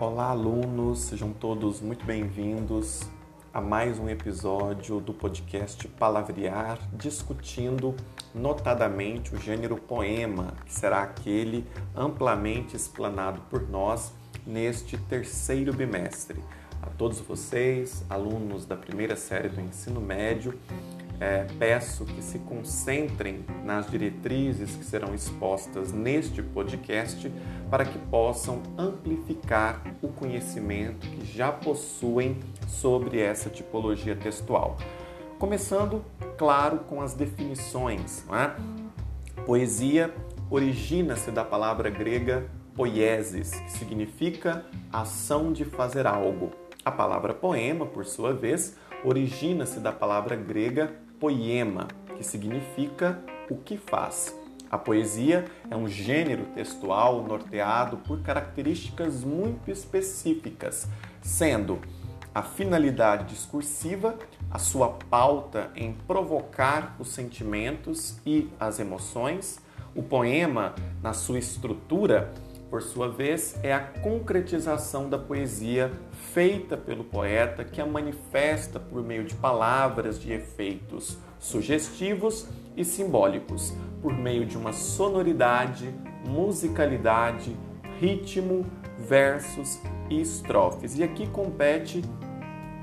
Olá, alunos, sejam todos muito bem-vindos a mais um episódio do podcast Palavrear, discutindo notadamente o gênero poema, que será aquele amplamente explanado por nós neste terceiro bimestre. A todos vocês, alunos da primeira série do ensino médio, é, peço que se concentrem nas diretrizes que serão expostas neste podcast para que possam amplificar o conhecimento que já possuem sobre essa tipologia textual. Começando, claro, com as definições. É? Poesia origina-se da palavra grega poiesis, que significa ação de fazer algo. A palavra poema, por sua vez, origina-se da palavra grega poema, que significa o que faz. A poesia é um gênero textual norteado por características muito específicas, sendo a finalidade discursiva, a sua pauta em provocar os sentimentos e as emoções, o poema, na sua estrutura, por sua vez, é a concretização da poesia feita pelo poeta que a manifesta por meio de palavras de efeitos sugestivos e simbólicos, por meio de uma sonoridade, musicalidade, ritmo, versos e estrofes. E aqui compete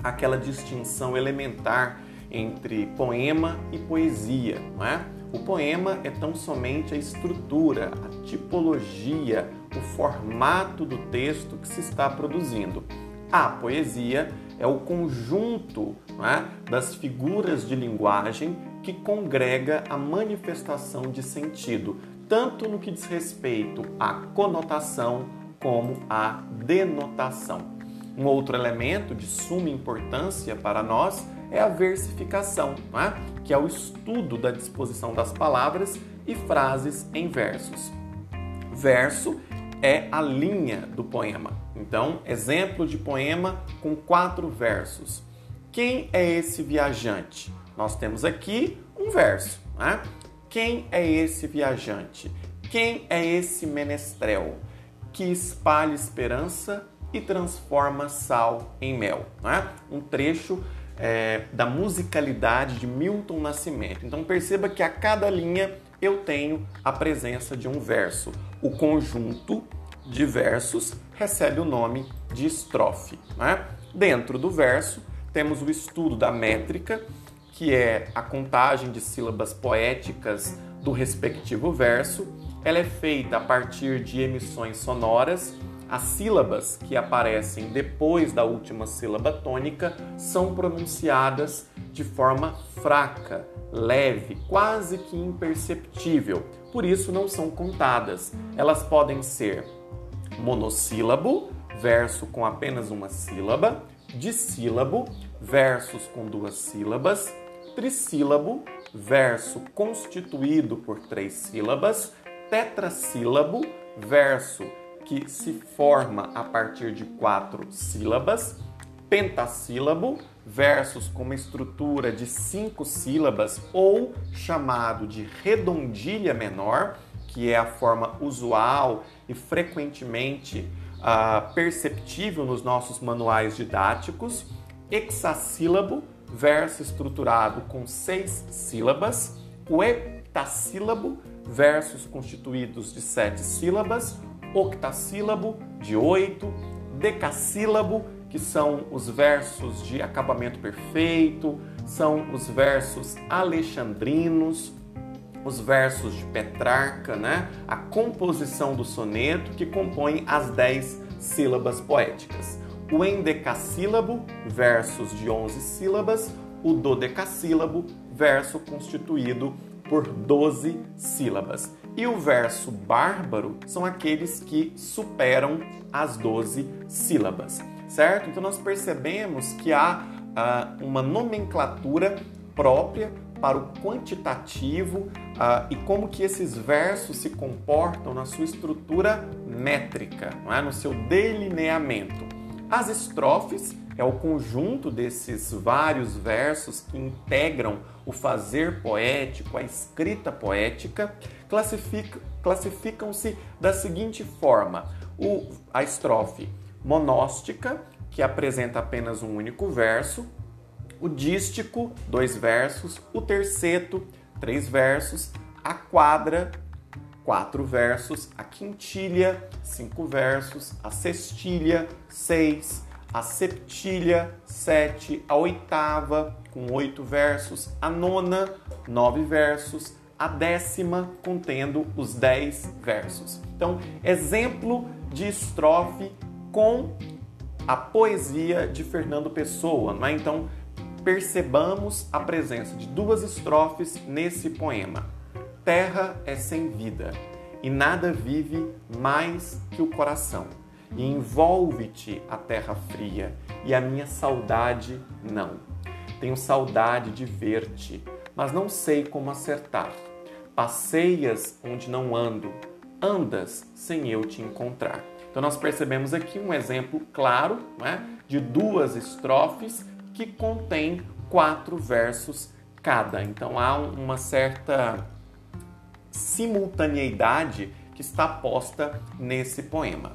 aquela distinção elementar entre poema e poesia, não é? O poema é tão somente a estrutura, a tipologia, o formato do texto que se está produzindo. A poesia é o conjunto é, das figuras de linguagem que congrega a manifestação de sentido, tanto no que diz respeito à conotação como à denotação. Um outro elemento de suma importância para nós é a versificação, é? que é o estudo da disposição das palavras e frases em versos. Verso é a linha do poema. Então, exemplo de poema com quatro versos. Quem é esse viajante? Nós temos aqui um verso. Né? Quem é esse viajante? Quem é esse menestrel que espalha esperança e transforma sal em mel? Né? Um trecho é, da musicalidade de Milton Nascimento. Então perceba que a cada linha eu tenho a presença de um verso. O conjunto de versos recebe o nome de estrofe. Né? Dentro do verso, temos o estudo da métrica, que é a contagem de sílabas poéticas do respectivo verso. Ela é feita a partir de emissões sonoras. As sílabas que aparecem depois da última sílaba tônica são pronunciadas de forma fraca, leve, quase que imperceptível. Por isso não são contadas. Elas podem ser monossílabo, verso com apenas uma sílaba, dissílabo, versos com duas sílabas, trissílabo, verso constituído por três sílabas, tetrassílabo, verso que se forma a partir de quatro sílabas, pentassílabo, versos com uma estrutura de cinco sílabas ou chamado de redondilha menor, que é a forma usual e frequentemente uh, perceptível nos nossos manuais didáticos, hexassílabo, verso estruturado com seis sílabas, o heptassílabo, versos constituídos de sete sílabas, octassílabo, de oito, decassílabo, que são os versos de acabamento perfeito, são os versos alexandrinos, os versos de Petrarca, né? a composição do soneto que compõe as dez sílabas poéticas. O endecassílabo, versos de onze sílabas, o dodecassílabo, verso constituído por doze sílabas. E o verso bárbaro são aqueles que superam as doze sílabas, certo? Então nós percebemos que há uh, uma nomenclatura própria para o quantitativo uh, e como que esses versos se comportam na sua estrutura métrica, é? no seu delineamento. As estrofes é o conjunto desses vários versos que integram o fazer poético, a escrita poética, classifica, classificam-se da seguinte forma: o, a estrofe monóstica, que apresenta apenas um único verso, o dístico, dois versos, o terceto, três versos, a quadra, quatro versos, a quintilha, cinco versos, a sextilha, seis, a septilha, sete, a oitava, com oito versos, a nona, nove versos, a décima, contendo os dez versos. Então, exemplo de estrofe com a poesia de Fernando Pessoa, não é? Então, percebamos a presença de duas estrofes nesse poema. Terra é sem vida e nada vive mais que o coração. E envolve-te a terra fria e a minha saudade não. Tenho saudade de ver-te, mas não sei como acertar. Passeias onde não ando, andas sem eu te encontrar. Então nós percebemos aqui um exemplo claro né, de duas estrofes que contém quatro versos cada. Então há uma certa simultaneidade que está posta nesse poema.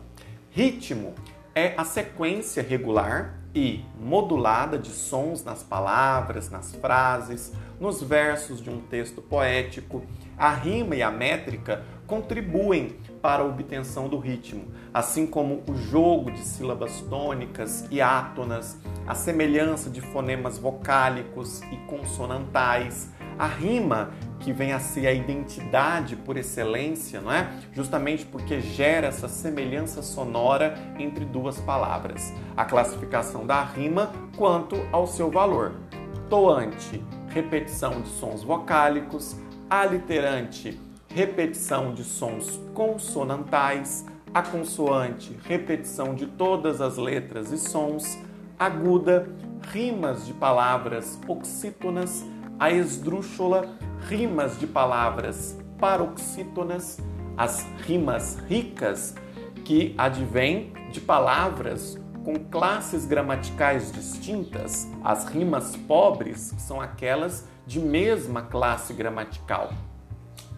Ritmo é a sequência regular e modulada de sons nas palavras, nas frases, nos versos de um texto poético. A rima e a métrica contribuem para a obtenção do ritmo, assim como o jogo de sílabas tônicas e átonas, a semelhança de fonemas vocálicos e consonantais, a rima que vem a ser a identidade por excelência, não é? Justamente porque gera essa semelhança sonora entre duas palavras. A classificação da rima quanto ao seu valor. Toante, repetição de sons vocálicos, aliterante, repetição de sons consonantais, a consoante, repetição de todas as letras e sons, aguda, rimas de palavras oxítonas, a esdrúxula, rimas de palavras paroxítonas, as rimas ricas que advêm de palavras com classes gramaticais distintas, as rimas pobres, que são aquelas de mesma classe gramatical.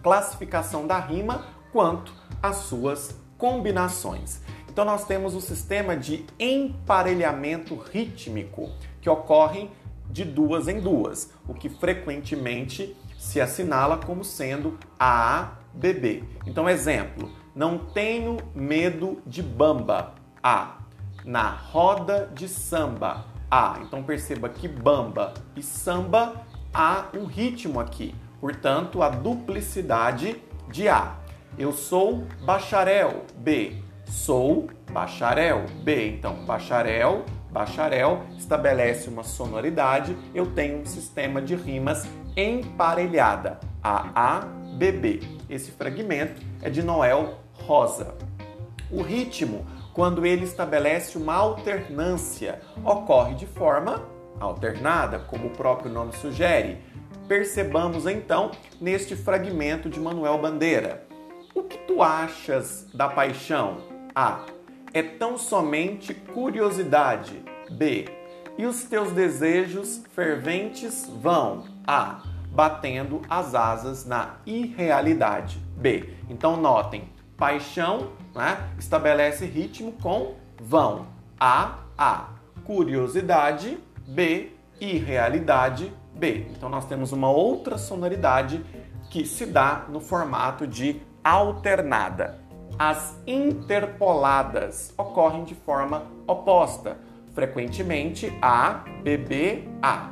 Classificação da rima quanto às suas combinações. Então nós temos o sistema de emparelhamento rítmico que ocorre de duas em duas, o que frequentemente se assinala como sendo A, B, B. Então, exemplo, não tenho medo de bamba. A. Na roda de samba. A. Então perceba que bamba e samba há um ritmo aqui. Portanto, a duplicidade de A. Eu sou bacharel. B. Sou bacharel. B. Então, bacharel, bacharel estabelece uma sonoridade. Eu tenho um sistema de rimas emparelhada. A, A, B, B. Esse fragmento é de Noel Rosa. O ritmo, quando ele estabelece uma alternância, ocorre de forma alternada, como o próprio nome sugere. Percebamos então neste fragmento de Manuel Bandeira. O que tu achas da paixão? A. É tão somente curiosidade. B. E os teus desejos ferventes vão A. Batendo as asas na irrealidade. B. Então notem, paixão né, estabelece ritmo com vão. A. A. Curiosidade. B. Irrealidade. B. Então nós temos uma outra sonoridade que se dá no formato de alternada. As interpoladas ocorrem de forma oposta frequentemente A, BB, A.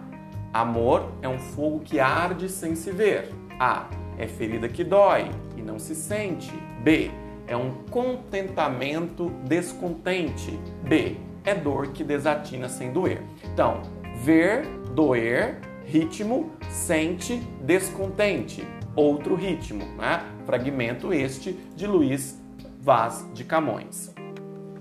Amor é um fogo que arde sem se ver. A. É ferida que dói e não se sente. B. É um contentamento descontente. B. É dor que desatina sem doer. Então, ver, doer, ritmo, sente, descontente. Outro ritmo, né? Fragmento este de Luiz Vaz de Camões.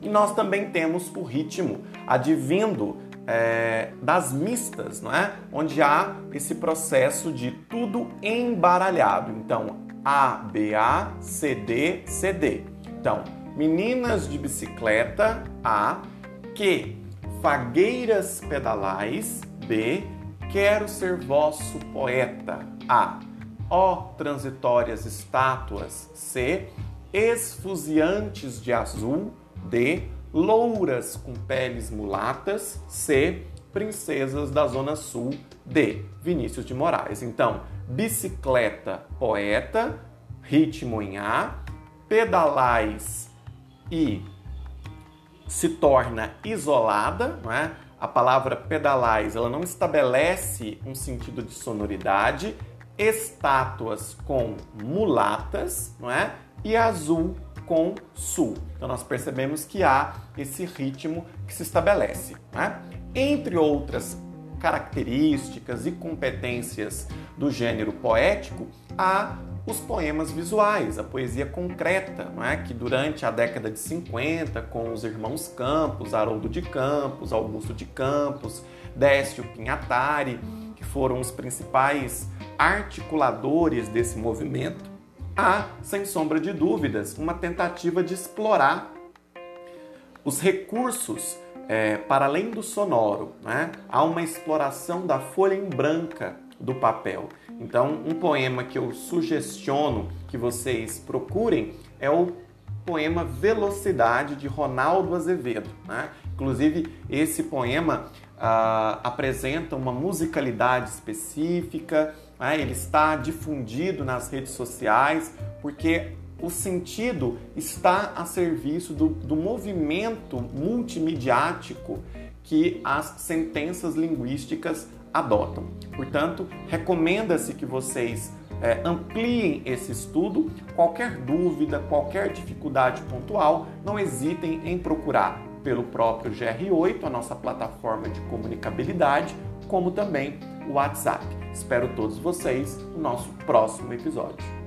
E nós também temos o ritmo advindo é, das mistas, não é? Onde há esse processo de tudo embaralhado. Então, A, B, A, C, D, C, D. Então, meninas de bicicleta, A, que fagueiras pedalais, B, quero ser vosso poeta, A, ó transitórias estátuas, C, esfuziantes de azul, D. louras com peles mulatas. C. Princesas da Zona Sul. D. Vinícius de Moraes. Então, bicicleta, poeta, ritmo em A, pedalais e se torna isolada, não é? A palavra pedalais, ela não estabelece um sentido de sonoridade, estátuas com mulatas, não é? E azul com sul. Então nós percebemos que há esse ritmo que se estabelece. Né? Entre outras características e competências do gênero poético, há os poemas visuais, a poesia concreta, não é? que durante a década de 50, com os irmãos Campos, Haroldo de Campos, Augusto de Campos, Décio Pinhatari, foram os principais articuladores desse movimento, há, sem sombra de dúvidas, uma tentativa de explorar os recursos é, para além do sonoro. Né? Há uma exploração da folha em branca do papel. Então, um poema que eu sugestiono que vocês procurem é o poema Velocidade de Ronaldo Azevedo. Né? Inclusive, esse poema apresenta uma musicalidade específica, né? ele está difundido nas redes sociais, porque o sentido está a serviço do, do movimento multimediático que as sentenças linguísticas adotam. Portanto, recomenda-se que vocês é, ampliem esse estudo. Qualquer dúvida, qualquer dificuldade pontual, não hesitem em procurar pelo próprio GR8, a nossa plataforma de comunicabilidade, como também o WhatsApp. Espero todos vocês no nosso próximo episódio.